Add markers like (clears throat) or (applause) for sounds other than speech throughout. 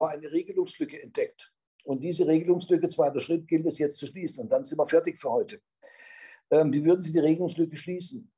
eine Regelungslücke entdeckt. Und diese Regelungslücke, zweiter Schritt, gilt es jetzt zu schließen. Und dann sind wir fertig für heute. Ähm, wie würden Sie die Regelungslücke schließen?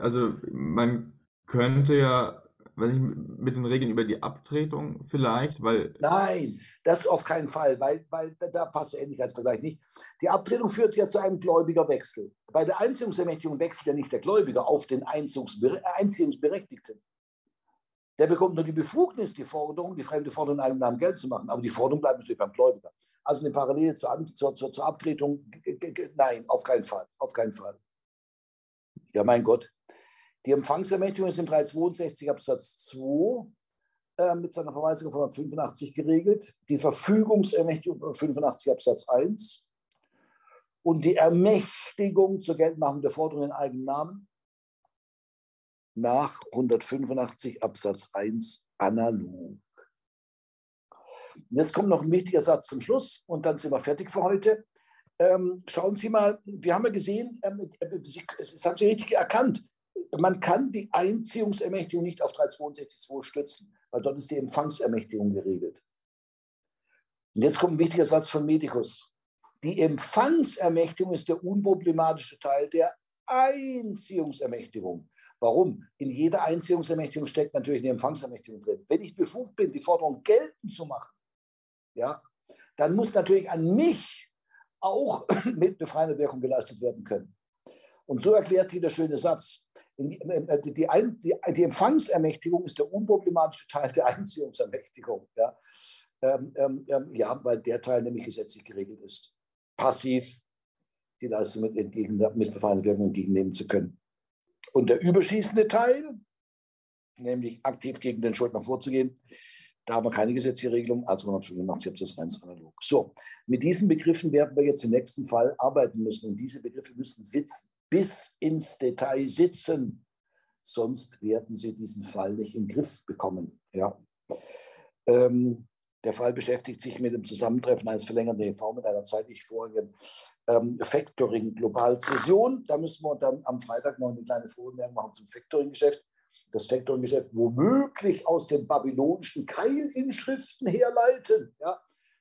also man könnte ja, wenn ich mit den Regeln über die Abtretung vielleicht, weil. Nein, das auf keinen Fall, weil, weil da passt der Ähnlichkeitsvergleich nicht. Die Abtretung führt ja zu einem Gläubigerwechsel. Bei der Einziehungsermächtigung wechselt ja nicht der Gläubiger auf den Einziehungsberechtigten. Der bekommt nur die Befugnis, die Forderung, die fremde Forderung in einem Namen Geld zu machen. Aber die Forderung bleibt natürlich beim Gläubiger. Also eine Parallele zur, zur, zur, zur Abtretung, nein, auf keinen Fall, auf keinen Fall. Ja, mein Gott. Die Empfangsermächtigung ist im 362 Absatz 2 äh, mit seiner Verweisung von 185 geregelt. Die Verfügungsermächtigung 85 Absatz 1 und die Ermächtigung zur Geltmachung der Forderung in eigenem Namen nach 185 Absatz 1 analog. jetzt kommt noch ein wichtiger Satz zum Schluss und dann sind wir fertig für heute. Ähm, schauen Sie mal, wir haben ja gesehen, ähm, Sie, das haben Sie richtig erkannt, man kann die Einziehungsermächtigung nicht auf 362.2 stützen, weil dort ist die Empfangsermächtigung geregelt. Und jetzt kommt ein wichtiger Satz von Medicus. Die Empfangsermächtigung ist der unproblematische Teil der Einziehungsermächtigung. Warum? In jeder Einziehungsermächtigung steckt natürlich eine Empfangsermächtigung drin. Wenn ich befugt bin, die Forderung geltend zu machen, ja, dann muss natürlich an mich auch (clears throat) mit befreiender Wirkung geleistet werden können. Und so erklärt sich der schöne Satz. Die, äh, die, die, die, Empfangsermächtigung ist der unproblematische Teil der Einziehungsermächtigung. Ja? Ähm, ähm, ähm, ja, weil der Teil nämlich gesetzlich geregelt ist. Passiv die Leistung mit, entgegen, mit befreiender Wirkung entgegennehmen zu können. Und der überschießende Teil, nämlich aktiv gegen den Schuldner vorzugehen, da haben wir keine gesetzliche Regelung, also 185 Absatz 1 analog. So, mit diesen Begriffen werden wir jetzt im nächsten Fall arbeiten müssen und diese Begriffe müssen sitzen, bis ins Detail sitzen, sonst werden Sie diesen Fall nicht in den Griff bekommen. Ja. Ähm, der Fall beschäftigt sich mit dem Zusammentreffen eines verlängerten EV mit einer zeitlich vorigen ähm, Factoring-Globalzession. Da müssen wir dann am Freitag noch eine kleine Vormerkung machen zum Factoring-Geschäft das Factoring-Geschäft womöglich aus den babylonischen Keilinschriften herleiten. Ja,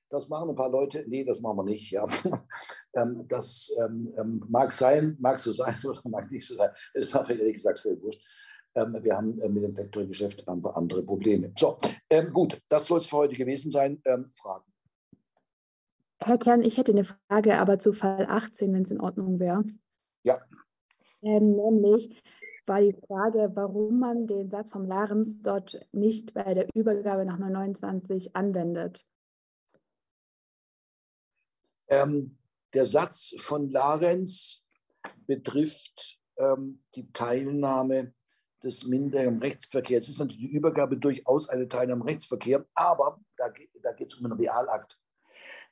das machen ein paar Leute. Nee, das machen wir nicht. Ja. (laughs) Ähm, das ähm, ähm, mag sein, mag so sein (laughs) oder mag nicht so sein. Das war ehrlich gesagt völlig wurscht. wir haben mit dem Factoring-Geschäft andere Probleme. So, gut, das soll es für heute gewesen sein. Fragen? Herr Kern, ich hätte eine Frage, aber zu Fall 18, wenn es in Ordnung wäre. Ja. Ähm, nämlich, war die Frage, warum man den Satz vom Larens dort nicht bei der Übergabe nach 929 anwendet. Ähm, der Satz von Larens betrifft ähm, die Teilnahme des Minderjährigen Rechtsverkehrs. Es ist natürlich die Übergabe durchaus eine Teilnahme am Rechtsverkehr, aber da, da geht es um einen Realakt.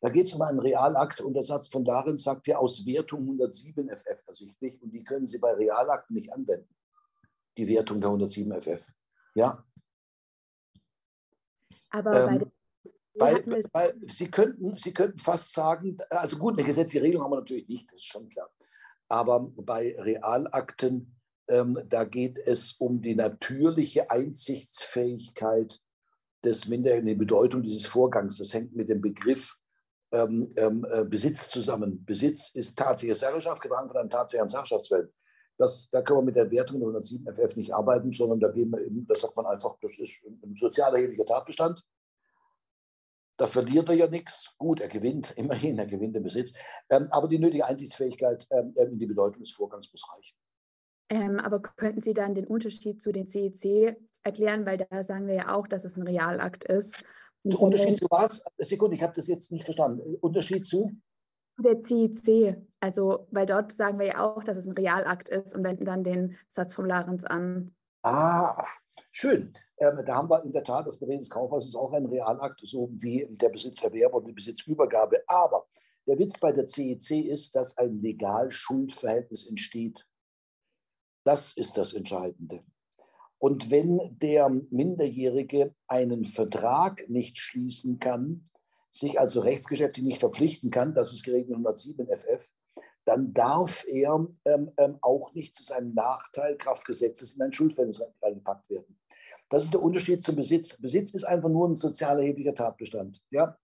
Da geht es um einen Realakt und der Satz von Larens sagt ja aus Wertung 107 FF ersichtlich und die können Sie bei Realakten nicht anwenden die Wertung der 107 FF. Ja. Aber ähm, bei, weil, weil Sie, könnten, Sie könnten fast sagen, also gut, eine gesetzliche Regelung haben wir natürlich nicht, das ist schon klar. Aber bei Realakten, ähm, da geht es um die natürliche Einsichtsfähigkeit des Minderjährigen, die Bedeutung dieses Vorgangs. Das hängt mit dem Begriff ähm, ähm, äh, Besitz zusammen. Besitz ist tatsächliche Herrschaft, getragen von einem tatsächlichen Herrschaftswelt. Das, da können wir mit der Wertung der 107 FF nicht arbeiten, sondern da gehen wir eben, da sagt man einfach, das ist ein sozial erheblicher Tatbestand. Da verliert er ja nichts. Gut, er gewinnt, (laughs) immerhin, er gewinnt den Besitz. Ähm, aber die nötige Einsichtsfähigkeit ähm, in die Bedeutung des Vorgangs muss reichen. Ähm, aber könnten Sie dann den Unterschied zu den CEC e erklären? Weil da sagen wir ja auch, dass es ein Realakt ist. Der Unterschied zu was? Sekunde, ich habe das jetzt nicht verstanden. Unterschied zu? Der CIC, also, weil dort sagen wir ja auch, dass es ein Realakt ist und wenden dann den Satz vom Larens an. Ah, schön. Ähm, da haben wir in der Tat, das Bereden des Kaufhauses auch ein Realakt, so wie der Besitzerwerb und die Besitzübergabe. Aber der Witz bei der CEC ist, dass ein Legal-Schuldverhältnis entsteht. Das ist das Entscheidende. Und wenn der Minderjährige einen Vertrag nicht schließen kann, sich also rechtsgeschäftlich nicht verpflichten kann, das ist geregelt in 107 FF, dann darf er ähm, ähm, auch nicht zu seinem Nachteil Kraftgesetzes in ein Schuldverhältnis eingepackt werden. Das ist der Unterschied zum Besitz. Besitz ist einfach nur ein sozial erheblicher Tatbestand. Ja?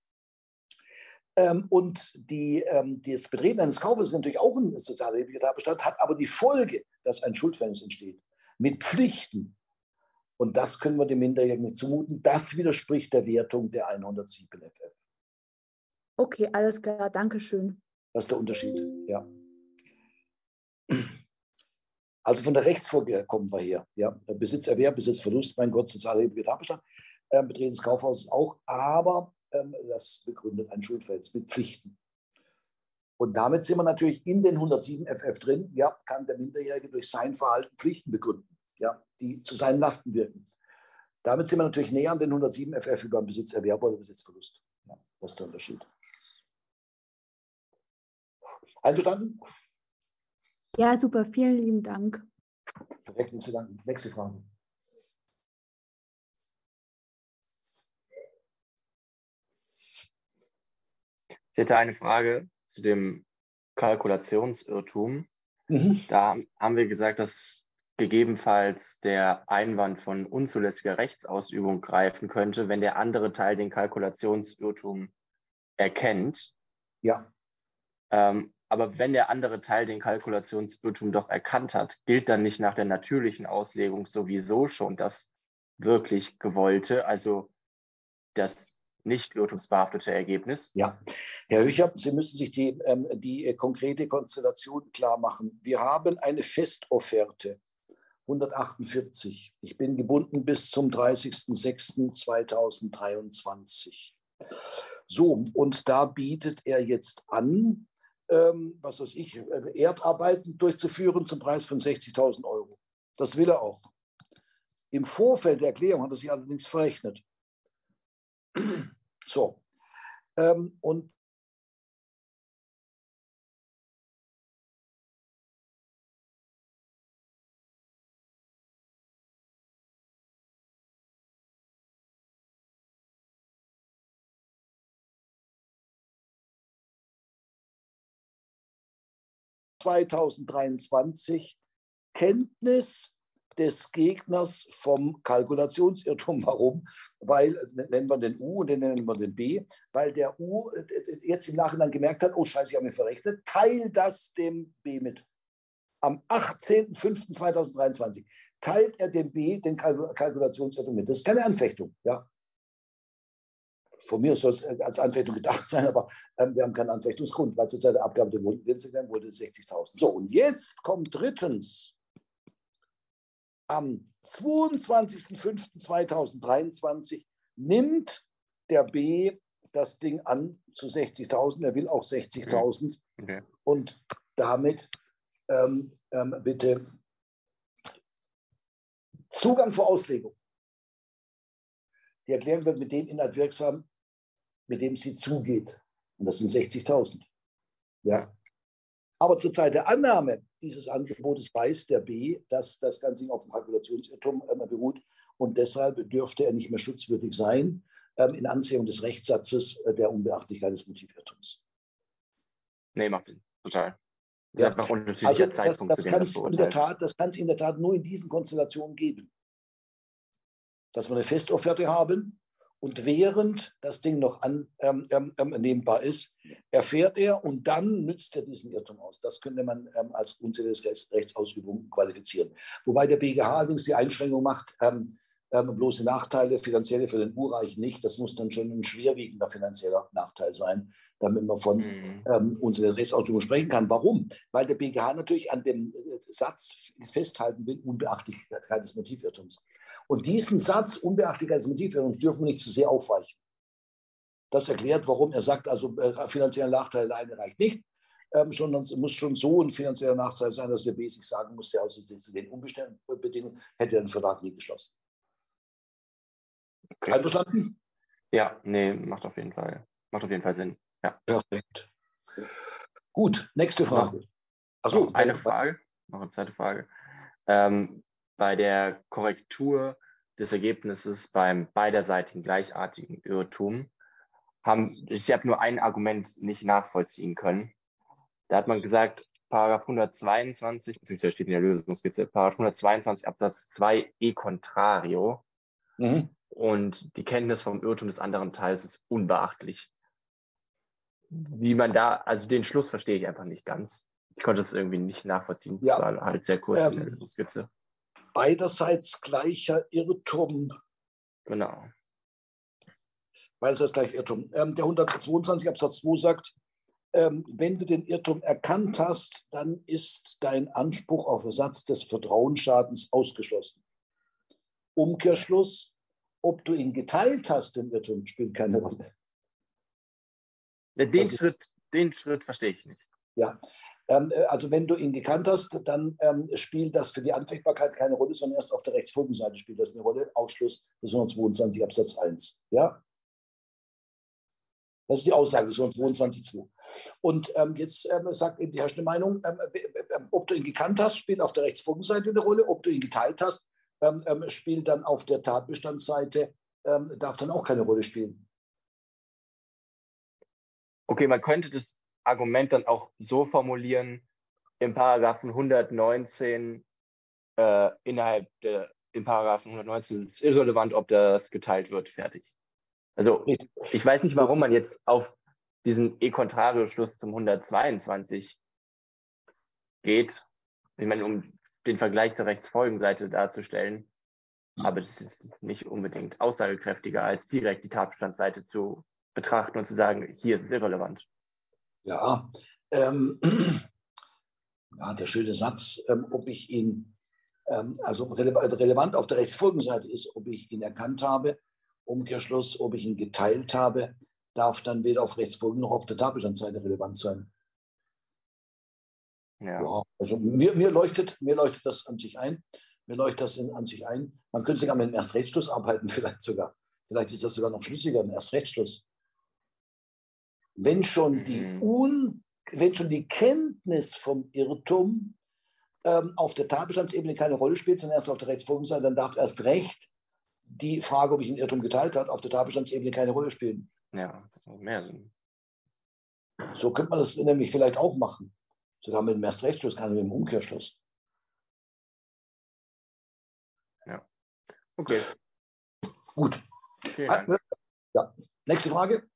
Ähm, und die, ähm, das Betreten eines Kaufes ist natürlich auch ein sozial erheblicher Tatbestand, hat aber die Folge, dass ein Schuldverhältnis entsteht. Mit Pflichten. Und das können wir dem Minderjährigen nicht zumuten. Das widerspricht der Wertung der 107 FF. Okay, alles klar, danke schön. Das ist der Unterschied, ja. Also von der Rechtsfolge kommen wir her. Ja. Besitzerwerb, Besitzverlust, mein Gott, sozialerheblicher Tatbestand, äh, Betreten des Kaufhauses auch, aber ähm, das begründet ein Schuldverhältnis mit Pflichten. Und damit sind wir natürlich in den 107 FF drin. Ja, kann der Minderjährige durch sein Verhalten Pflichten begründen, ja, die zu seinen Lasten wirken. Damit sind wir natürlich näher an den 107 FF über den Besitzerwerb oder Besitzverlust. Ja, das ist der Unterschied. Einverstanden? Ja, super. Vielen lieben Dank. Perfekt, nichts zu danken. Nächste Frage. Ich hätte eine Frage zu dem Kalkulationsirrtum. Mhm. Da haben wir gesagt, dass gegebenenfalls der Einwand von unzulässiger Rechtsausübung greifen könnte, wenn der andere Teil den Kalkulationsirrtum erkennt. Ja. Ähm, aber wenn der andere Teil den Kalkulationsirrtum doch erkannt hat, gilt dann nicht nach der natürlichen Auslegung sowieso schon das wirklich gewollte, also das nicht irrtumsbehaftete Ergebnis? Ja, Herr Höcher, Sie müssen sich die, ähm, die äh, konkrete Konstellation klar machen. Wir haben eine Festofferte, 148. Ich bin gebunden bis zum 30.06.2023. So, und da bietet er jetzt an, ähm, was weiß ich, äh, Erdarbeiten durchzuführen zum Preis von 60.000 Euro. Das will er auch. Im Vorfeld der Erklärung hat er sich allerdings verrechnet. (clears throat) So. Ähm, und 2023 Kenntnis des Gegners vom Kalkulationsirrtum. (laughs) Warum? Weil, nennen wir den U und den nennen wir den B, weil der U jetzt im Nachhinein gemerkt hat, oh scheiße, ich habe mich verrechnet, teil das dem B mit. Am 18.05.2023 teilt er dem B den Kalkulationsirrtum mit. Das ist keine Anfechtung. Ja? Von mir soll es äh, als Anfechtung gedacht sein, aber ähm, wir haben keinen Anfechtungsgrund, weil zur Zeit der Abgabe der Wohnsitzung wurde es 60.000. So, und jetzt kommt drittens am 22.05.2023 nimmt der B das Ding an zu 60.000. Er will auch 60.000. Okay. Und damit ähm, ähm, bitte Zugang vor Auslegung. Die Erklärung wird mit dem Inhalt wirksam, mit dem sie zugeht. Und das sind 60.000. Ja. Aber zur Zeit der Annahme dieses Angebotes weiß der B, dass das Ganze auf dem Kalkulationsirrtum äh, beruht und deshalb dürfte er nicht mehr schutzwürdig sein ähm, in Ansehung des Rechtssatzes äh, der Unbeachtlichkeit des Motivirrtums. Nee, macht Sinn. Total. Das ja. ist einfach unterschiedlicher also Zeitpunkt, das, zu dem das in Tat, Das kann es in der Tat nur in diesen Konstellationen geben. Dass wir eine Festofferte haben und während das Ding noch annehmbar ähm, ähm, ist, erfährt er und dann nützt er diesen Irrtum aus. Das könnte man ähm, als unzähliges Rechtsausübung qualifizieren. Wobei der BGH allerdings die Einschränkung macht, ähm, ähm, bloße Nachteile, finanzielle für den Urreichen nicht. Das muss dann schon ein schwerwiegender finanzieller Nachteil sein, damit man von mhm. ähm, unserer Rechtsausübung sprechen kann. Warum? Weil der BGH natürlich an dem äh, Satz festhalten will, Unbeachtlichkeit des Motivirrtums. Und diesen Satz, unbeachtlich als Motivierung, dürfen wir nicht zu sehr aufweichen. Das erklärt, warum er sagt, also äh, finanzieller Nachteil alleine reicht nicht, ähm, sondern es muss schon so ein finanzieller Nachteil sein, dass der B sich sagen muss, der aus den unbestimmten Bedingungen hätte er den Vertrag nie geschlossen. Okay. Einverstanden? Ja, nee, macht auf jeden Fall, macht auf jeden Fall Sinn. Ja. Perfekt. Gut, nächste Frage. Achso, eine Frage, noch eine zweite Frage. Ähm, bei der Korrektur des Ergebnisses beim beiderseitigen gleichartigen Irrtum haben, ich habe nur ein Argument nicht nachvollziehen können. Da hat man gesagt, Paragraph 122, beziehungsweise steht in der Lösungskizze, Paragraph 122 Absatz 2 e contrario. Mhm. Und die Kenntnis vom Irrtum des anderen Teils ist unbeachtlich. Wie man da, also den Schluss verstehe ich einfach nicht ganz. Ich konnte es irgendwie nicht nachvollziehen. Ja. Das war halt sehr kurz ähm, in der Lösungskizze. Beiderseits gleicher Irrtum. Genau. Beiderseits gleicher Irrtum. Ähm, der 122 Absatz 2 sagt, ähm, wenn du den Irrtum erkannt hast, dann ist dein Anspruch auf Ersatz des Vertrauensschadens ausgeschlossen. Umkehrschluss, ob du ihn geteilt hast, den Irrtum, spielt keine Rolle. Den, Schritt, den Schritt verstehe ich nicht. Ja, also wenn du ihn gekannt hast, dann ähm, spielt das für die Anfechtbarkeit keine Rolle, sondern erst auf der Rechtsfolgenseite spielt das eine Rolle. Ausschluss des 122 Absatz 1. Ja? Das ist die Aussage des 122.2. Und ähm, jetzt ähm, sagt eben die herrschende Meinung, ähm, ähm, ob du ihn gekannt hast, spielt auf der Rechtsfolgenseite eine Rolle. Ob du ihn geteilt hast, spielt dann auf der Tatbestandsseite, darf dann auch keine Rolle spielen. Okay, man könnte das Argument dann auch so formulieren, im Paragraphen 119 äh, innerhalb der, im Paragraphen 119 ist irrelevant, ob das geteilt wird, fertig. Also ich weiß nicht, warum man jetzt auf diesen E-Contrario-Schluss zum 122 geht. Ich meine, um den Vergleich zur Rechtsfolgenseite darzustellen. Aber das ist nicht unbedingt aussagekräftiger, als direkt die Tatbestandsseite zu betrachten und zu sagen, hier ist es irrelevant. Ja, ähm, (clears throat) ja der schöne Satz, ähm, ob ich ihn, ähm, also relevant auf der Rechtsfolgenseite ist, ob ich ihn erkannt habe, Umkehrschluss, ob ich ihn geteilt habe, darf dann weder auf Rechtsfolgen noch auf der Tatbestandsseite relevant sein. Ja. ja. also mir, mir, leuchtet, mir leuchtet das an sich ein. Mir leuchtet das in, an sich ein. Man könnte sogar mit einem Erstrechtsschluss arbeiten, (laughs) vielleicht sogar. Vielleicht ist das sogar noch schlüssiger, ein Erstrechtsschluss. Wenn schon die, mhm. Un, wenn schon die Kenntnis vom Irrtum ähm, auf der Tatbestandsebene keine Rolle spielt, sondern erst auf der Rechtsfolgenseite, dann darf erst recht die Frage, ob ich einen Irrtum geteilt habe, auf der Tatbestandsebene keine Rolle spielen. Ja, das macht mehr Sinn. So könnte man das nämlich vielleicht auch machen. Sogar mit dem Erstrechtsschluss, keine mit dem Umkehrschluss. Ja. Okay. Gut. Ja. Nächste Frage.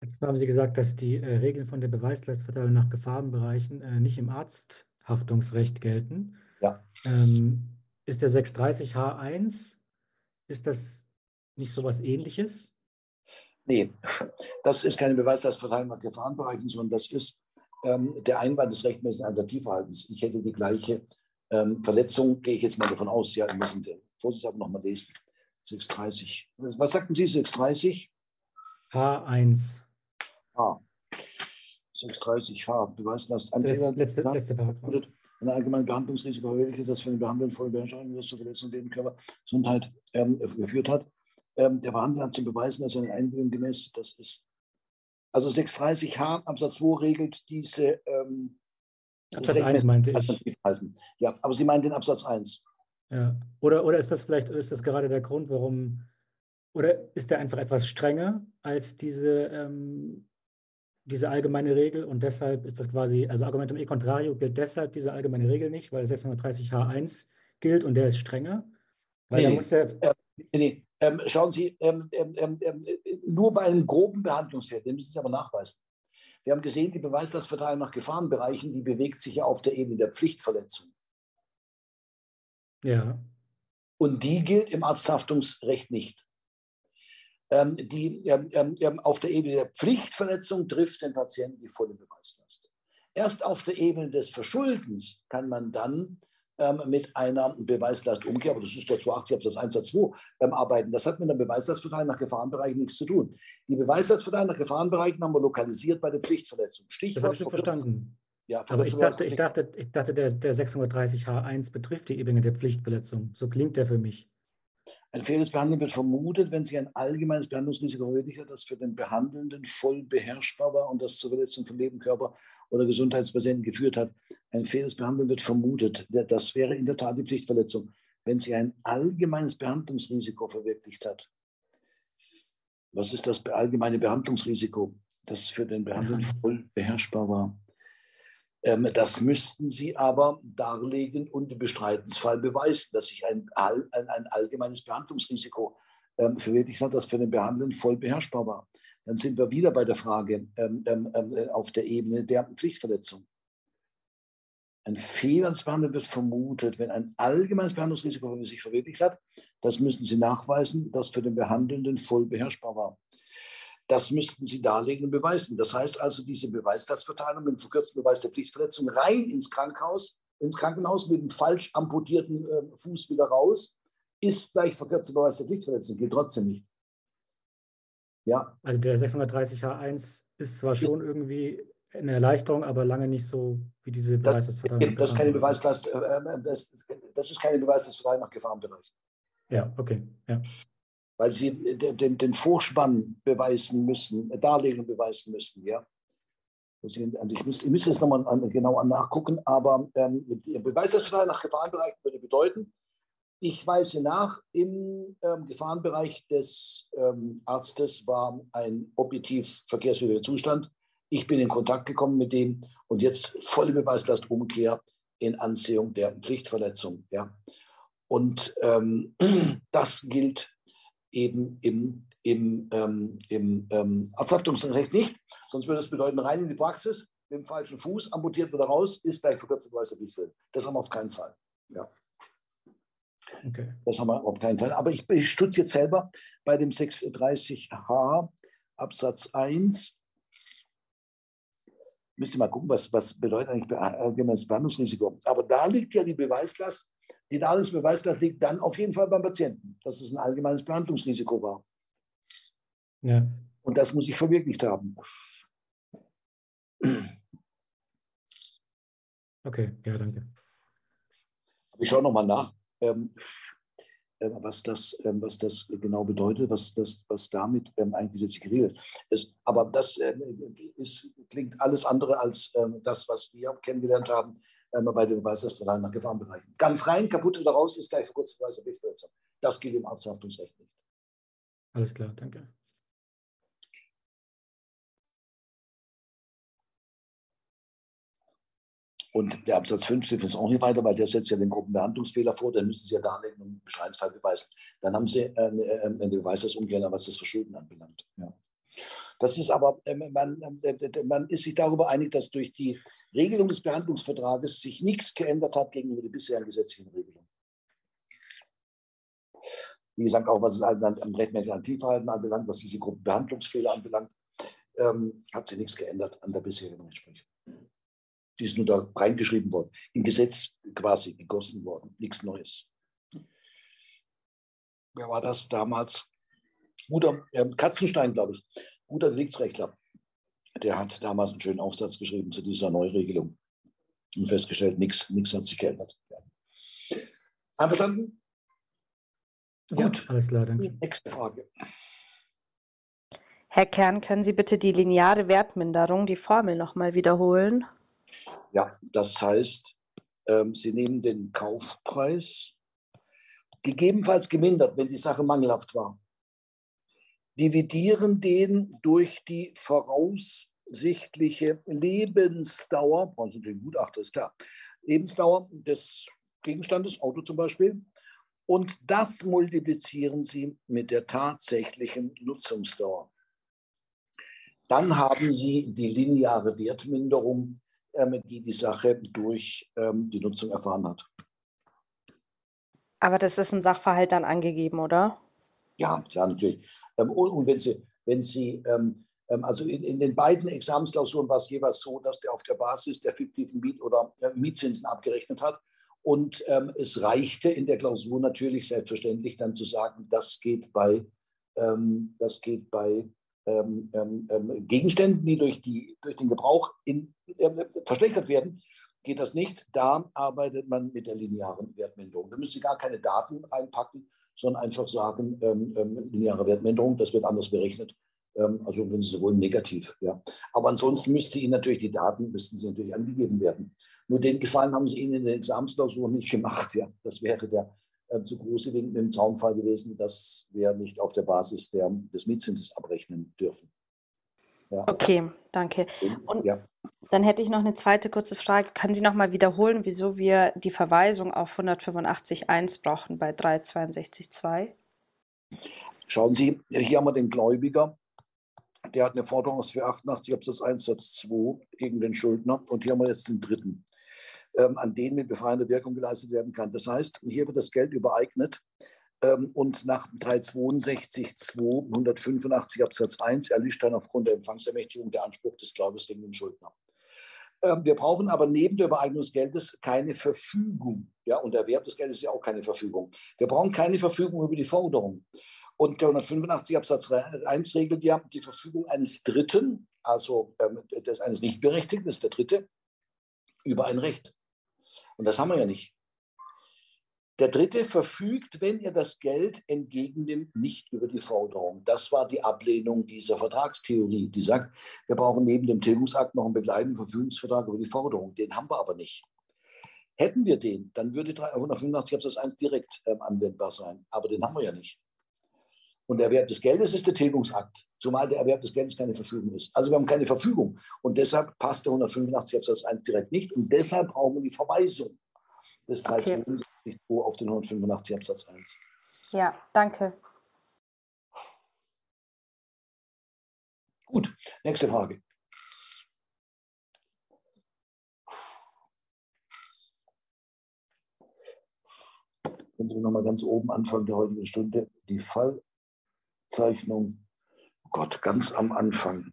Jetzt haben Sie gesagt, dass die äh, Regeln von der Beweislastverteilung nach Gefahrenbereichen äh, nicht im Arzthaftungsrecht gelten. Ja. Ähm, ist der 630H1, ist das nicht so etwas ähnliches? Nee, das ist keine Beweislastverteilung nach Gefahrenbereichen, sondern das ist ähm, der Einwand des rechtmäßigen Alternativverhaltens. Ich hätte die gleiche ähm, Verletzung, gehe ich jetzt mal davon aus. Ja, müssen Sie vorsichtshalber nochmal lesen. 630. Was sagten Sie, 630? H1. H. 630H. Beweislast. Letzte, letzte, letzte Paragraph eine allgemeine Behandlungsrisiko das für den Behandeln voll Beherrschung zur Verletzung der Körper Gesundheit ähm, geführt hat. Ähm, der Behandler hat zu beweisen, dass er eine Einwilligung gemäß, das ist, also 630h Absatz 2 regelt diese. Ähm, Absatz 1 meinte ich. Ja, aber Sie meinen den Absatz 1. Ja. Oder, oder ist das vielleicht ist das gerade der Grund, warum, oder ist der einfach etwas strenger als diese ähm, diese allgemeine Regel und deshalb ist das quasi, also Argumentum e contrario gilt deshalb diese allgemeine Regel nicht, weil 630h1 gilt und der ist strenger. Weil nee, da muss der. Äh, nee, ähm, schauen Sie, ähm, ähm, ähm, ähm nur bei einem groben Behandlungsfeld, den müssen Sie aber nachweisen. Wir haben gesehen, die Beweislastverteilung nach Gefahrenbereichen, die bewegt sich ja auf der Ebene der Pflichtverletzung. Ja. Und die gilt im Arzthaftungsrecht nicht ähm, die ähm, ähm, ähm, auf der Ebene der Pflichtverletzung trifft den Patienten die volle Beweislast. Erst auf der Ebene des Verschuldens kann man dann ähm, mit einer Beweislastumkehr, aber das ist der 280 Absatz 1 Satz 2, ähm, arbeiten. Das hat mit der Beweislastverteilung nach Gefahrenbereichen nichts zu tun. Die Beweislastverteilung nach Gefahrenbereichen haben wir lokalisiert bei der Pflichtverletzung. Stichwort das habe ich schon verstanden. Ja, aber ich dachte, ich dachte, ich dachte der, der 630 H1 betrifft die Ebene der Pflichtverletzung. So klingt der für mich. Ein faires Behandeln wird vermutet, wenn sich ein allgemeines Behandlungsrisiko verwirklicht hat, das für den Behandelnden voll beherrschbar war und das zur Verletzung von Leben, Körper oder Gesundheitspatienten geführt hat. Ein faires Behandeln wird vermutet. Das wäre in der Tat die Pflichtverletzung, wenn sich ein allgemeines Behandlungsrisiko verwirklicht hat. Was ist das allgemeine Behandlungsrisiko, das für den Behandelnden voll beherrschbar war? Ähm, das müssten Sie aber darlegen und im Bestreitensfall beweisen, dass sich ein, ein, ein allgemeines Behandlungsrisiko ähm, verwirklicht hat, das für den Behandelnden voll beherrschbar war. Dann sind wir wieder bei der Frage ähm, ähm, äh, auf der Ebene der Pflichtverletzung. Ein Fehler wird vermutet, wenn ein allgemeines Behandlungsrisiko sich verwirklicht hat. Das müssen Sie nachweisen, das für den Behandelnden voll beherrschbar war. Das müssten Sie darlegen und beweisen. Das heißt also, diese Beweislastverteilung mit dem verkürzten Beweis der Pflichtverletzung rein ins Krankenhaus, ins Krankenhaus mit dem falsch amputierten äh, Fuß wieder raus, ist gleich verkürzter Beweis der Pflichtverletzung, gilt trotzdem nicht. Ja. Also der 630H1 ist zwar schon irgendwie eine Erleichterung, aber lange nicht so wie diese Beweislastverteilung. Das, das, ist keine Beweislast, äh, äh, das, das ist keine Beweislastverteilung nach Gefahrenbereich. Ja, okay. Ja weil sie den, den Vorspann beweisen müssen, darlegen beweisen müssen. Ja? Ich müsste, ich müsste es nochmal genau nachgucken, aber ähm, Beweislastverteilung nach Gefahrenbereich würde bedeuten, ich weise nach, im ähm, Gefahrenbereich des ähm, Arztes war ein objektiv verkehrswidriger Zustand. Ich bin in Kontakt gekommen mit dem und jetzt volle Beweislastumkehr in Ansehung der Pflichtverletzung. Ja. Und ähm, (clears throat) das gilt eben im, im, ähm, im ähm, Arzthaftungsrecht nicht. Sonst würde es bedeuten, rein in die Praxis, mit dem falschen Fuß, amputiert wieder raus, ist gleich verkürzte weißer Pflichtfilm. Das haben wir auf keinen Fall. Ja. Okay. Das haben wir auf keinen Fall. Aber ich, ich stutze jetzt selber bei dem 630h Absatz 1. Müsste mal gucken, was, was bedeutet eigentlich allgemeines Behandlungsrisiko. Aber da liegt ja die Beweislast die Darlehensbeweislast liegt dann auf jeden Fall beim Patienten, dass es ein allgemeines Behandlungsrisiko war. Ja. Und das muss ich verwirklicht haben. Okay, ja, danke. Ich schaue nochmal nach, ähm, äh, was, das, ähm, was das genau bedeutet, was, das, was damit ähm, eigentlich jetzt geregelt ist. Aber das äh, ist, klingt alles andere als ähm, das, was wir kennengelernt haben bei den Beweislastverfahren nach Gefahrenbereichen. Ganz rein, kaputt wieder raus, ist gleich verkurzweise Pflichtverletzung. Das gilt im Arzthaftungsrecht nicht. Alles klar, danke. Und der Absatz 5 steht jetzt auch nicht weiter, weil der setzt ja den Gruppenbehandlungsfehler vor, den müssen Sie ja darlegen und im Beschreibungsfall beweisen. Dann haben Sie äh, äh, eine Beweislastumkehr, was das Verschulden anbelangt. Ja. Das ist aber, ähm, man, ähm, man ist sich darüber einig, dass durch die Regelung des Behandlungsvertrages sich nichts geändert hat gegenüber der bisherigen gesetzlichen Regelung. Wie gesagt, auch was es am rechtmäßigen Aktivverhalten anbelangt, was diese Gruppenbehandlungsfehler anbelangt, ähm, hat sich nichts geändert an der bisherigen Rechtsprechung. Die ist nur da reingeschrieben worden, im Gesetz quasi gegossen worden, nichts Neues. Wer war das damals? Guter äh, Katzenstein, glaube ich guter Gerichtsrechtler, der hat damals einen schönen Aufsatz geschrieben zu dieser Neuregelung und festgestellt, nichts hat sich geändert. Einverstanden? Ja, Gut. Alles klar, danke. Nächste Frage. Herr Kern, können Sie bitte die lineare Wertminderung, die Formel nochmal wiederholen? Ja, das heißt, ähm, Sie nehmen den Kaufpreis, gegebenenfalls gemindert, wenn die Sache mangelhaft war, dividieren den durch die voraussichtliche Lebensdauer, brauchen Sie natürlich Gutachter, ist klar, Lebensdauer des Gegenstandes, Auto zum Beispiel, und das multiplizieren Sie mit der tatsächlichen Nutzungsdauer. Dann haben Sie die lineare Wertminderung, ähm, die die Sache durch ähm, die Nutzung erfahren hat. Aber das ist im Sachverhalt dann angegeben, oder? Ja, klar, natürlich. Ähm, und wenn Sie, wenn Sie ähm, ähm, also in, in, den beiden Examensklausuren war es jeweils so, dass der auf der Basis der fiktiven Miet- oder äh, Mietzinsen abgerechnet hat. Und ähm, es reichte in der Klausur natürlich selbstverständlich dann zu sagen, das geht bei, ähm, das geht bei ähm, Gegenständen, die durch, die durch den Gebrauch in, äh, verschlechtert werden, geht das nicht. Da arbeitet man mit der linearen Wertminderung. Da müssen Sie gar keine Daten reinpacken, sondern einfach sagen, ähm, ähm, lineare Wertminderung, das wird anders berechnet. Ähm, also wenn Sie so wollen, negativ. Ja. Aber ansonsten müsste Ihnen natürlich die Daten, müssten Sie natürlich angegeben werden. Nur den Gefallen haben Sie Ihnen in den Examensklausuren nicht gemacht. Ja. Das wäre der äh, zu große Wink mit dem Zaunfall gewesen, dass wir nicht auf der Basis der, des Mietzinses abrechnen dürfen. Ja. Okay, danke. Und ja. dann hätte ich noch eine zweite kurze Frage. Kann Sie noch mal wiederholen, wieso wir die Verweisung auf 185.1 brauchen bei 362.2? Schauen Sie, hier haben wir den Gläubiger. Der hat eine Forderung aus 488 Absatz 1 Satz 2 gegen den Schuldner. Und hier haben wir jetzt den dritten, ähm, an den mit befreiender Wirkung geleistet werden kann. Das heißt, hier wird das Geld übereignet und nach 362 285 Absatz 1 erlischt dann aufgrund der Empfangsermächtigung der Anspruch des Glaubens gegen den Schuldner. Ähm, wir brauchen aber neben der Übereignung des Geldes keine Verfügung. Ja, und der Wert des Geldes ist ja auch keine Verfügung. Wir brauchen keine Verfügung über die Forderung. Und der 185 Absatz 1 regelt ja die Verfügung eines Dritten, also ähm, des eines Nichtberechtigten, ist der Dritte, über ein Recht. Und das haben wir ja nicht. Der Dritte verfügt, wenn er das Geld entgegennimmt, nicht über die Forderung. Das war die Ablehnung dieser Vertragstheorie, die sagt, wir brauchen neben dem Tilgungsakt noch einen begleitenden Verfügungsvertrag über die Forderung. Den haben wir aber nicht. Hätten wir den, dann würde 185 Absatz 1 direkt ähm, anwendbar sein. Aber den haben wir ja nicht. Und der Erwerb des Geldes ist der Tilgungsakt, zumal der Erwerb des Geldes keine Verfügung ist. Also wir haben keine Verfügung. Und deshalb passt der 185 Absatz 1 direkt nicht. Und deshalb brauchen wir die Verweisung des 362 okay. auf den 185 Absatz 1. Ja, danke. Gut, nächste Frage. Wenn Sie nochmal ganz oben Anfang der heutigen Stunde die Fallzeichnung, oh Gott, ganz am Anfang.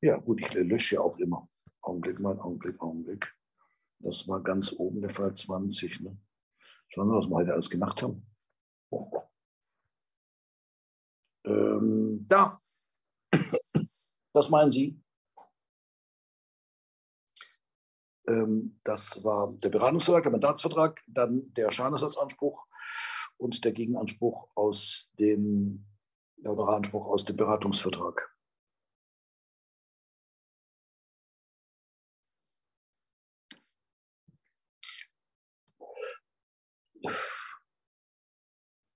Ja, gut, ich lösche ja auch immer. Augenblick mal, Augenblick, Augenblick. Das war ganz oben der Fall 20. Ne? Schauen wir, was wir heute alles gemacht haben. Ähm, da. Was meinen Sie? Ähm, das war der Beratungsvertrag, der Mandatsvertrag, dann der Schadenersatzanspruch und der Gegenanspruch aus dem, der Anspruch aus dem Beratungsvertrag.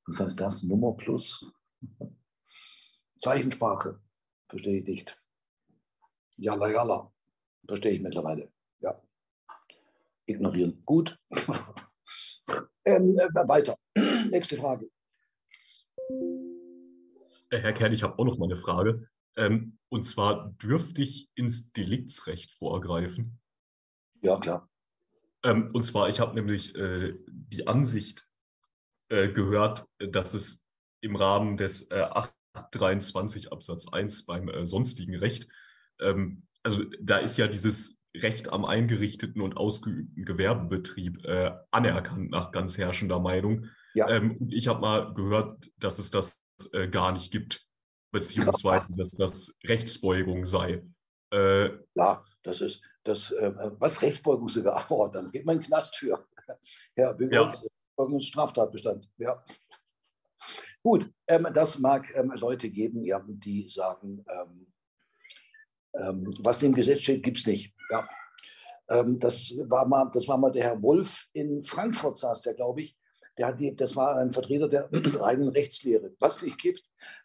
Was heißt das? Nummer plus Zeichensprache. Verstehe ich nicht. Jalla, jalla. Verstehe ich mittlerweile. Ja. Ignorieren. Gut. (laughs) ähm, äh, weiter. (clears throat) Nächste Frage. Äh, Herr Kern, ich habe auch noch mal eine Frage. Ähm, und zwar, dürfte ich ins Deliktsrecht vorgreifen? Ja, klar. Ähm, und zwar, ich habe nämlich äh, die Ansicht äh, gehört, dass es im Rahmen des äh, 823 Absatz 1 beim äh, sonstigen Recht, ähm, also da ist ja dieses Recht am eingerichteten und ausgeübten Gewerbebetrieb äh, anerkannt nach ganz herrschender Meinung. Ja. Ähm, ich habe mal gehört, dass es das äh, gar nicht gibt, beziehungsweise dass das Rechtsbeugung sei. Äh, ja, das ist, das, äh, was Rechtsbeugung sogar, (laughs) oh, dann geht man in den Knast für. (laughs) ja, Bürgerns, ja. Straftatbestand. Ja. Gut, ähm, das mag ähm, Leute geben, ja, die sagen, ähm, ähm was im Gesetz steht, gibt es nicht. Ja. Ähm, das, war mal, das war mal der Herr Wolf in Frankfurt, saß der, glaube ich. Der hat die, das war ein Vertreter der (clears throat) reinen Rechtslehre. Was nicht gibt,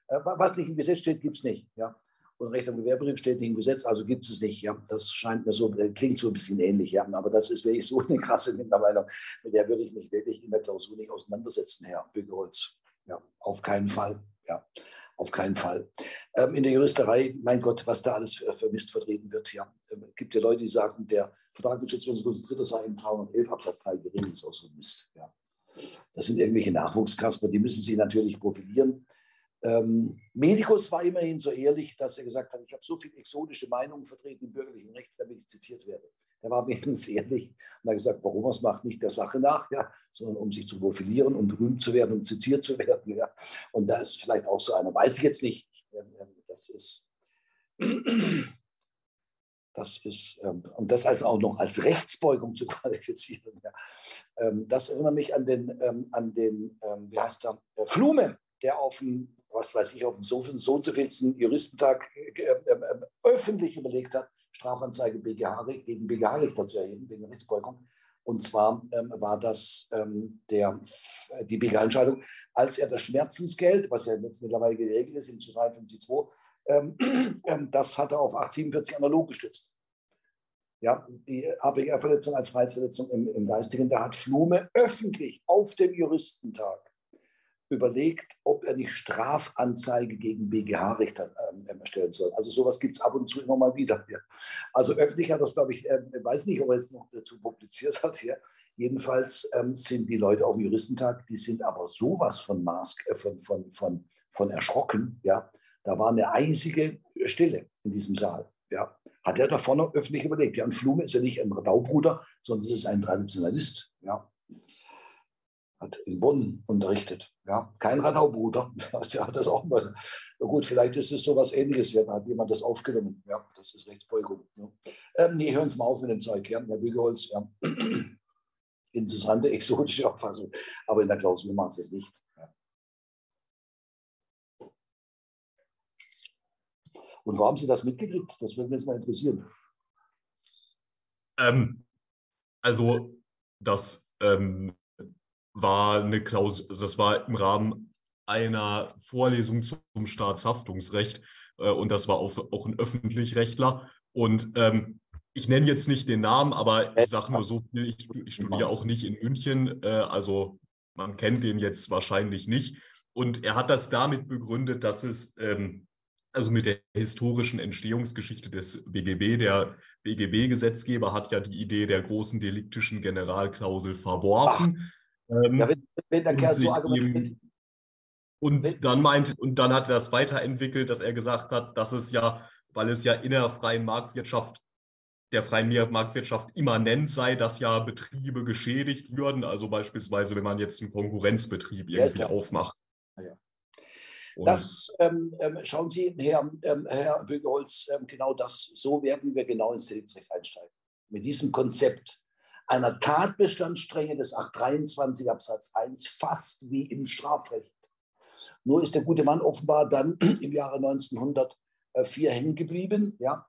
äh, was nicht im Gesetz steht, gibt es nicht. Ja und Recht am Gewerbebetrieb steht nicht im Gesetz, also gibt es nicht. Ja, das scheint mir so, äh, klingt so ein bisschen ähnlich. Ja, aber das ist wirklich so eine krasse Mittlerweile, mit der würde ich mich wirklich in der Klausur nicht auseinandersetzen, Herr Bügelholz. Ja, auf keinen Fall. Ja, auf keinen Fall. Ähm, in der Juristerei, mein Gott, was da alles für, Mist vertreten wird. Ja, ähm, gibt ja Leute, die sagen, der Vertrag mit Schutzbundesgrund dritter sei in 311 Absatz 3 geregelt, ist auch so Mist. Ja. Das sind irgendwelche Nachwuchskasper, die müssen sich natürlich profilieren. Ähm, Medikus war immerhin so ehrlich, dass er gesagt hat, ich habe so viele exotische Meinungen vertreten im bürgerlichen Rechts, damit ich zitiert werde. Er war (laughs) wenigstens ehrlich und hat gesagt, warum es macht, nicht der Sache nach, ja, sondern um sich zu profilieren, um berühmt zu werden, um zitiert zu (laughs) werden. Ja. Und da ist vielleicht auch so einer, weiß ich jetzt nicht, das ist (clears throat) Das ist, ähm, und das also auch noch als Rechtsbeugung zu (laughs) qualifizieren. Ja. Ähm, das erinnert mich an den, ähm, an den ähm, wie heißt der, Flume, der auf dem, was weiß ich, auf dem so, so zu vielsten Juristentag äh, äh, äh, öffentlich überlegt hat, Strafanzeige BGH, gegen BGH-Richter zu erheben, wegen Rechtsbeugung. Und zwar ähm, war das ähm, der, die BGH-Entscheidung, als er das Schmerzensgeld, was ja jetzt mittlerweile geregelt ist, in 53.2, ähm, (clears throat) ähm, das hat er auf 847 analog gestützt. Ja, die ABR-Verletzung als Freiheitsverletzung im, im Geistigen, da hat Flume öffentlich auf dem Juristentag überlegt, ob er nicht Strafanzeige gegen BGH-Richter ähm, erstellen soll. Also sowas gibt es ab und zu immer mal wieder. Ja. Also öffentlich hat das, glaube ich, äh, weiß nicht, ob er jetzt noch dazu publiziert hat hier. Jedenfalls ähm, sind die Leute auf dem Juristentag, die sind aber sowas von, Mask, äh, von, von, von, von erschrocken, ja, da war eine eisige Stille in diesem Saal. Ja. Hat er da vorne öffentlich überlegt. Jan Flume ist ja nicht ein Rabaubruder, sondern es ist ein Traditionalist. Ja. Hat in Bonn unterrichtet. Ja. Kein Radaubruder. (laughs) Der hat das auch mal. Na gut, vielleicht ist es so was Ähnliches. Ja. Da hat jemand das aufgenommen. Ja, das ist Rechtsbeugung. Ja. Ähm, nee, hören Sie mal auf mit dem Zeug. Ja. Herr Bügelholz, ja. (clears throat) Interessante, exotische Auffassung. Aber in der Klausur machen Sie es nicht. Ja. Und wo haben Sie das mitgekriegt? Das würde mich jetzt mal interessieren. Ähm, also, das ähm, war eine Klausur, also das war im Rahmen einer Vorlesung zum Staatshaftungsrecht äh, und das war auch, auch ein Öffentlichrechtler. Und ähm, ich nenne jetzt nicht den Namen, aber ich sage nur so viel, ich, ich studiere auch nicht in München, äh, also man kennt den jetzt wahrscheinlich nicht. Und er hat das damit begründet, dass es ähm, also mit der historischen Entstehungsgeschichte des BGB. Der BGB-Gesetzgeber hat ja die Idee der großen deliktischen Generalklausel verworfen. Ähm, ja, wenn, wenn der Kerl so argumentiert. Und dann meint, und dann hat er das weiterentwickelt, dass er gesagt hat, dass es ja, weil es ja in der freien Marktwirtschaft, der freien Marktwirtschaft immanent sei, dass ja Betriebe geschädigt würden. Also beispielsweise, wenn man jetzt einen Konkurrenzbetrieb irgendwie ja, aufmacht. Ja. Das ähm, ähm, schauen Sie, Herr, ähm, Herr Bögeholz, ähm, genau das, so werden wir genau ins Deliktsrecht einsteigen. Mit diesem Konzept einer Tatbestandsstrenge des 823 Absatz 1, fast wie im Strafrecht. Nur ist der gute Mann offenbar dann (clears throat) im Jahre 1904 hängen geblieben, ja,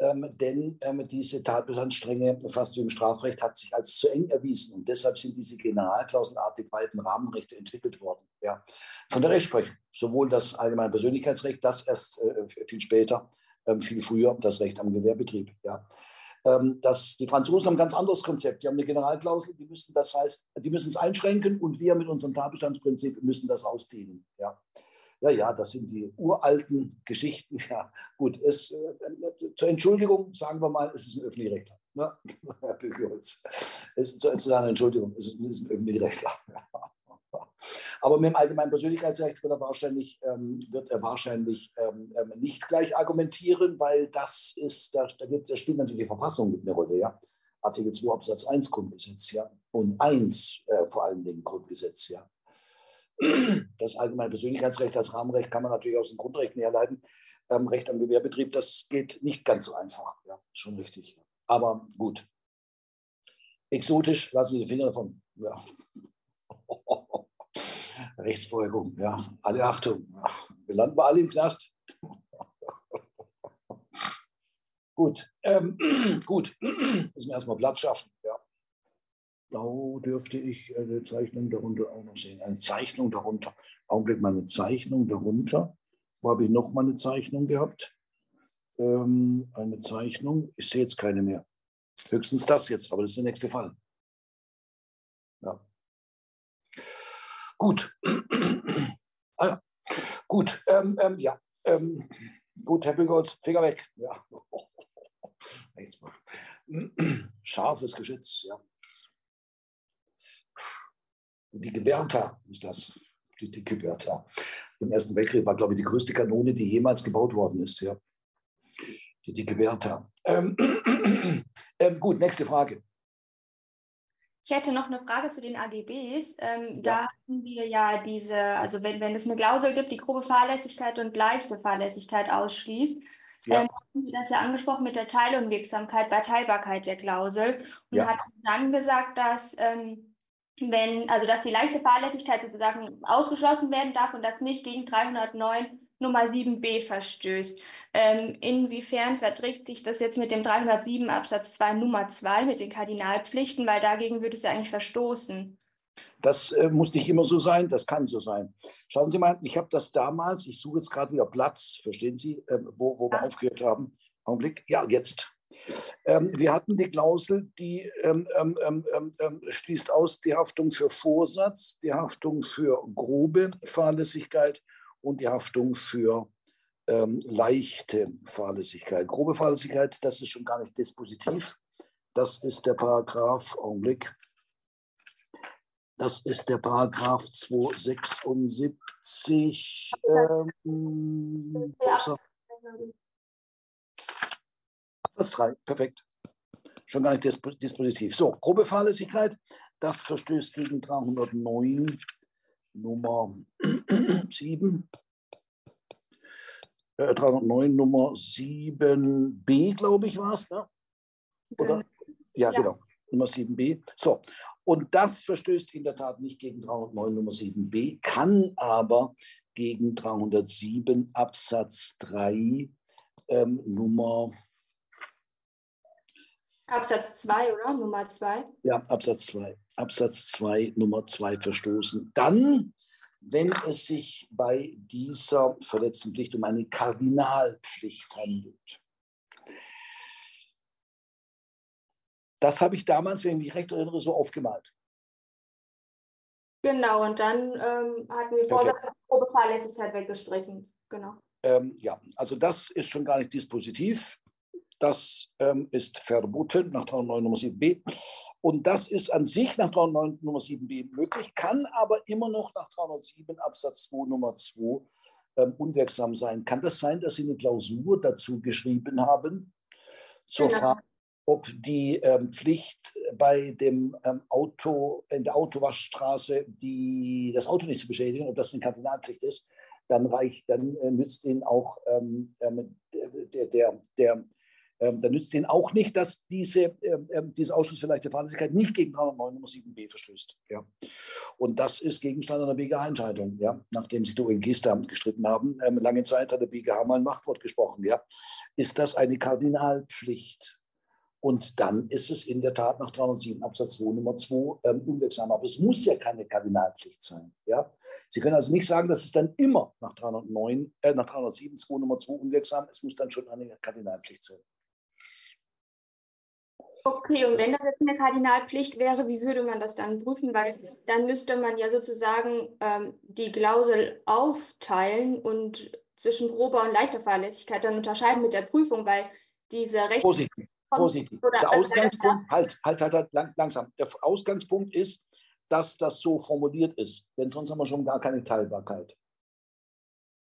ähm, denn ähm, diese Tatbestandsstrenge, fast wie im Strafrecht, hat sich als zu eng erwiesen. Und deshalb sind diese generalklauselartig weiten Rahmenrechte entwickelt worden. Ja. Von der Rechtsprechung, sowohl das allgemeine Persönlichkeitsrecht, das erst äh, viel später, ähm, viel früher das Recht am Gewerbetrieb. Ja. Ähm, das, die Franzosen haben ein ganz anderes Konzept. Die haben eine Generalklausel, die müssen das heißt, die müssen es einschränken und wir mit unserem Tatbestandsprinzip müssen das ausdehnen. Ja. Ja, ja, das sind die uralten Geschichten. (laughs) Ja, gut, es, äh, zur Entschuldigung sagen wir mal, es ist ein Öffentlichrechtler. Ne? (laughs) Herr Büchholz. Es, zu seiner Entschuldigung, es ist, es ist ein Öffentlichrechtler. Aber mit dem allgemeinen Persönlichkeitsrecht wird er wahrscheinlich, ähm, wird er wahrscheinlich ähm, ähm nicht gleich argumentieren, weil das ist, da, da, gibt, da spielt natürlich die Verfassung mit eine Rolle, ja. Artikel 2 Absatz 1 Grundgesetz, ja. Und 1 äh, vor allen Dingen Grundgesetz, ja. Das allgemeine Persönlichkeitsrecht, das Rahmenrecht kann man natürlich aus den Grundrechten herleiten. Ähm, Recht am Gewerbetrieb, das geht nicht ganz so einfach. Ja, schon richtig. Aber gut. Exotisch, lassen Sie die Finger davon. Ja. Rechtsbeugung, ja. Alle Achtung. Wir landen wir alle im Knast. (laughs) gut. Ähm, (clears throat) gut. (clears throat) Müssen wir erstmal Platz schaffen. Ja. Blau dürfte ich eine Zeichnung darunter auch noch sehen. Eine Zeichnung darunter. Augenblick mal eine Zeichnung darunter. Wo habe ich noch mal eine Zeichnung gehabt? Ähm, eine Zeichnung. Ich sehe jetzt keine mehr. Höchstens das jetzt, aber das ist der nächste Fall. Ja. Gut. ah. (clears throat) Gut. Ähm, ähm, ja. Ähm, gut, Herr Bügholz, Finger weg. Ja. (laughs) (clears throat) Scharfes Geschütz, ja. Die Geberta ist das, die, die Geberta. Im Ersten Weltkrieg war, glaube ich, die größte Kanone, die jemals gebaut worden ist. Ja. Die, die Geberta. Ähm, (clears throat) ähm, gut, nächste Frage. Ich hätte noch eine Frage zu den AGBs. Ähm, ja. Da hatten wir ja diese, also wenn, wenn es eine Klausel gibt, die grobe Fahrlässigkeit und leichte Fahrlässigkeit ausschließt, ja. ähm, haben Sie das ja angesprochen mit der Teilunwirksamkeit bei Teilbarkeit der Klausel und ja. hat dann gesagt, dass ähm, wenn, also dass die leichte Fahrlässigkeit sozusagen ausgeschlossen werden darf und das nicht gegen 309 Nummer 7b verstößt. Ähm, inwiefern verträgt sich das jetzt mit dem 307 Absatz 2 Nummer 2 mit den Kardinalpflichten, weil dagegen würde es ja eigentlich verstoßen. Das äh, muss nicht immer so sein, das kann so sein. Schauen Sie mal, ich habe das damals, ich suche jetzt gerade wieder Platz, verstehen Sie, äh, wo, wo wir aufgehört haben. Augenblick, ja, jetzt. Ähm, wir hatten die Klausel, die ähm ähm, ähm, ähm, ähm, schließt aus die Haftung für Vorsatz, die Haftung für grobe Fahrlässigkeit und die Haftung für leichte Fahrlässigkeit. Grobe Fahrlässigkeit, das ist schon gar nicht dispositiv. Das ist der Paragraph, Augenblick, das ist der Paragraph 276. Ähm, Absatz 3, perfekt. Schon gar nicht dispositiv. So, grobe Fahrlässigkeit, das verstößt gegen 309 Nummer (clears throat) 7. Äh, 309 Nummer 7b, glaube ich, war es, ne? Oder? Ja, ja, genau. Nummer 7b. So, und das verstößt in der Tat nicht gegen 309 Nummer 7b, kann aber gegen 307 Absatz 3 ähm, Nummer. Absatz 2, oder? Nummer 2? Ja, Absatz 2. Absatz 2, Nummer 2 verstoßen. Dann, wenn es sich bei dieser verletzten Pflicht um eine Kardinalpflicht handelt. Das habe ich damals, wenn ich mich recht erinnere, so aufgemalt. Genau, und dann ähm, hatten wir Vorsatz probe Fahrlässigkeit weggestrichen. Genau. Ähm, ja, also das ist schon gar nicht dispositiv. Das ähm, ist verboten nach 309 Nummer 7b. Und das ist an sich nach 309 Nummer 7b möglich, kann aber immer noch nach 307 Absatz 2 Nummer 2 ähm, unwirksam sein. Kann das sein, dass Sie eine Klausur dazu geschrieben haben? Zur genau. Frage ob die ähm, Pflicht bei dem ähm, Auto, in der Autowaschstraße, die, das Auto nicht zu beschädigen, ob das eine Kardinalpflicht ist, dann reicht, dann äh, nützt ihnen auch ähm, ähm der, der, der ähm, dann nützt ihnen auch nicht, dass diese, ähm, ähm diese Ausschluss für leichte Fahrlässigkeit nicht gegen 309 Nummer 7b verstößt. Ja. Und das ist Gegenstand einer BGH-Entscheidung, ja, nachdem sie durch Gesta gestritten haben. Ähm, lange Zeit hat der BGH mal ein Machtwort gesprochen. Ja. Ist das eine Kardinalpflicht? Und dann ist es in der Tat nach 307 Absatz 2 Nummer 2 ähm, unwirksam. Aber es muss ja keine Kardinalpflicht sein. Ja? Sie können also nicht sagen, dass es dann immer nach 309, äh, nach 307 2 Nummer 2 unwirksam Es muss dann schon eine Kardinalpflicht sein. Okay, und wenn das jetzt eine Kardinalpflicht wäre, wie würde man das dann prüfen? Weil dann müsste man ja sozusagen ähm, die Klausel aufteilen und zwischen grober und leichter Fahrlässigkeit dann unterscheiden mit der Prüfung, weil diese Rechte. Vorsicht, Vorsichtig. Der Ausgangspunkt, halt, halt, halt, halt lang, langsam. Der Ausgangspunkt ist, dass das so formuliert ist. Denn sonst haben wir schon gar keine Teilbarkeit.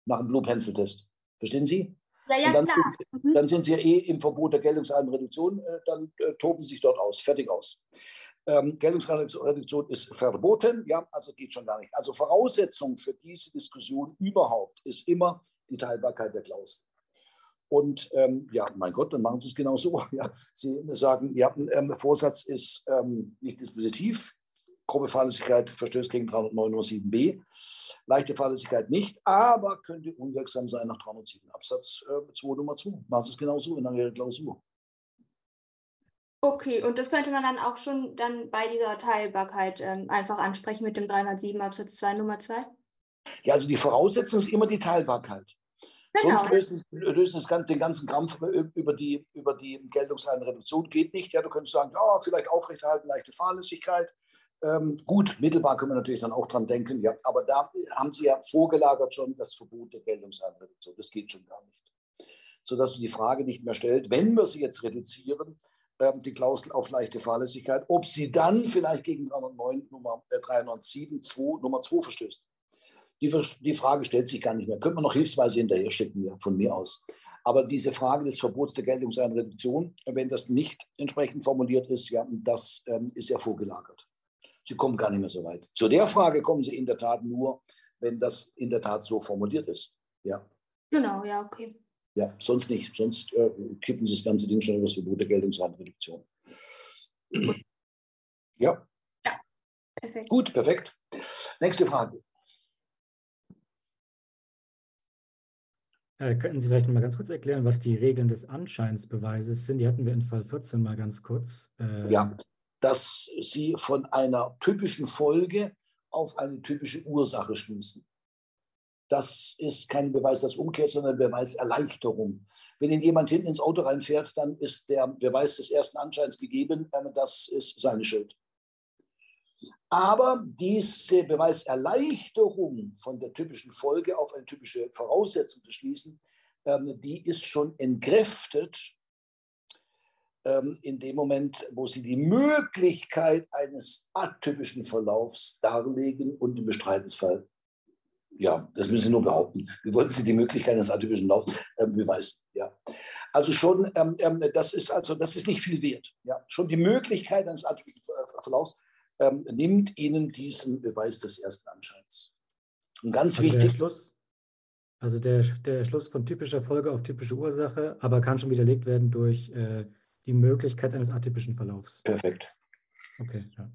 Nach dem Blue Pencil Test. Verstehen Sie? Ja, ja, dann, klar. Sind, mhm. dann sind Sie ja eh im Verbot der Geltungseinreduktion. Äh, dann äh, toben Sie sich dort aus. Fertig aus. Ähm, Geltungsreduktion ist verboten. Ja, also geht schon gar nicht. Also Voraussetzung für diese Diskussion überhaupt ist immer die Teilbarkeit der Klausel. Und ähm, ja, mein Gott, dann machen Sie es genau so. (laughs) Ja. Sie sagen, ja, ähm, Vorsatz ist ähm, nicht dispositiv. Grobe Fahrlässigkeit verstößt gegen 309.7b. Leichte Fahrlässigkeit nicht, aber könnte unwirksam sein nach 307 Absatz äh, 2 Nummer 2. Machen Sie es genau so in einer Klausur. Okay, und das könnte man dann auch schon dann bei dieser Teilbarkeit ähm, einfach ansprechen mit dem 307 Absatz 2 Nummer 2? Ja, also die Voraussetzung ist immer die Teilbarkeit. Genau. Sonst löst es, löst es den ganzen Kampf über die, über die Geltungseinreduktion geht nicht. Ja, du könntest sagen, ja, vielleicht aufrechterhalten, leichte Fahrlässigkeit. Ähm, gut, mittelbar können wir natürlich dann auch dran denken, ja, aber da haben Sie ja vorgelagert schon das Verbot der Geltungseinreduktion. Das geht schon gar nicht. Sodass sich die Frage nicht mehr stellt, wenn wir sie jetzt reduzieren, ähm, die Klausel auf leichte Fahrlässigkeit, ob sie dann vielleicht gegen 309 Nummer, äh, 307 2, Nummer 2 verstößt. Die, die Frage stellt sich gar nicht mehr. Könnte man noch hilfsweise hinterher schicken, ja, von mir aus. Aber diese Frage des Verbots der Geltungseinreduktion, wenn das nicht entsprechend formuliert ist, ja, das ähm, ist ja vorgelagert. Sie kommen gar nicht mehr so weit. Zu der Frage kommen Sie in der Tat nur, wenn das in der Tat so formuliert ist. Ja. Genau, ja, okay. Ja, sonst nicht. Sonst äh, kippen Sie das ganze Ding schon über das Verbot der Geltungsratenreduktion. (clears throat) Ja. Ja, perfekt. Gut, perfekt. Nächste Frage. Äh, könnten Sie vielleicht mal ganz kurz erklären, was die Regeln des Anscheinsbeweises sind? Die hatten wir in Fall 14 mal ganz kurz. Äh, ja, dass Sie von einer typischen Folge auf eine typische Ursache schließen. Das ist kein Beweis des Umkehrs, sondern Beweis Erleichterung. Wenn Ihnen jemand hinten ins Auto reinfährt, dann ist der Beweis des ersten Anscheins gegeben. Das ist seine Schuld. Aber diese Beweiserleichterung von der typischen Folge auf eine typische Voraussetzung zu schließen, ähm, die ist schon entkräftet ähm, in dem Moment, wo Sie die Möglichkeit eines atypischen Verlaufs darlegen und im Bestreitensfall ja, das müssen Sie nur behaupten. Wie wollen Sie die Möglichkeit eines atypischen Laufs äh, beweisen? Ja. Also schon, ähm, ähm, das ist also, das ist nicht viel wert. Ja. Schon die Möglichkeit eines atypischen Verlaufs ähm, nimmt Ihnen diesen Beweis des ersten Anscheins. Und ganz also wichtig. Der Schluss, also der, der Schluss von typischer Folge auf typische Ursache, aber kann schon widerlegt werden durch äh, die Möglichkeit eines atypischen Verlaufs. Perfekt. Okay, ja.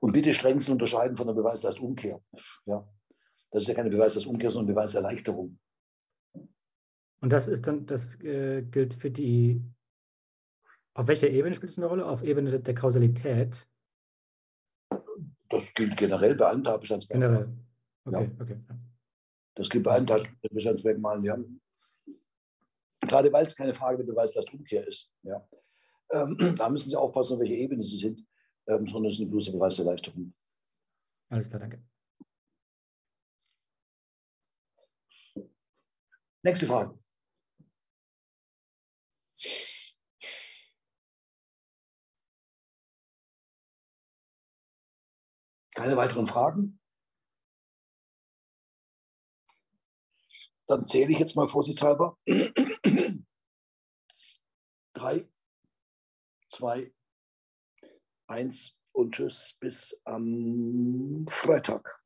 Und bitte strengst unterscheiden von der Beweislastumkehr. Ja. Das ist ja keine Beweislastumkehr, sondern Beweiserleichterung. Und das ist dann, das äh, gilt für die, auf welcher Ebene spielt es eine Rolle? Auf Ebene der Kausalität? Das gilt generell bei allen Tatbestandsmerkmalen. Generell. Okay, ja. okay. Das gilt bei allen Tatbestandsmerkmalen, ja. Gerade weil es keine Frage der Beweislastumkehr ist. Ja. Ähm, (clears throat) da müssen Sie aufpassen, auf welcher Ebene Sie sind, ähm, sondern es ist eine bloße Beweiserleichterung. Alles klar, danke. Nächste Frage. Keine weiteren Fragen? Dann zähle ich jetzt mal vorsichtshalber. (clears throat) Drei, zwei, eins und tschüss bis am Freitag.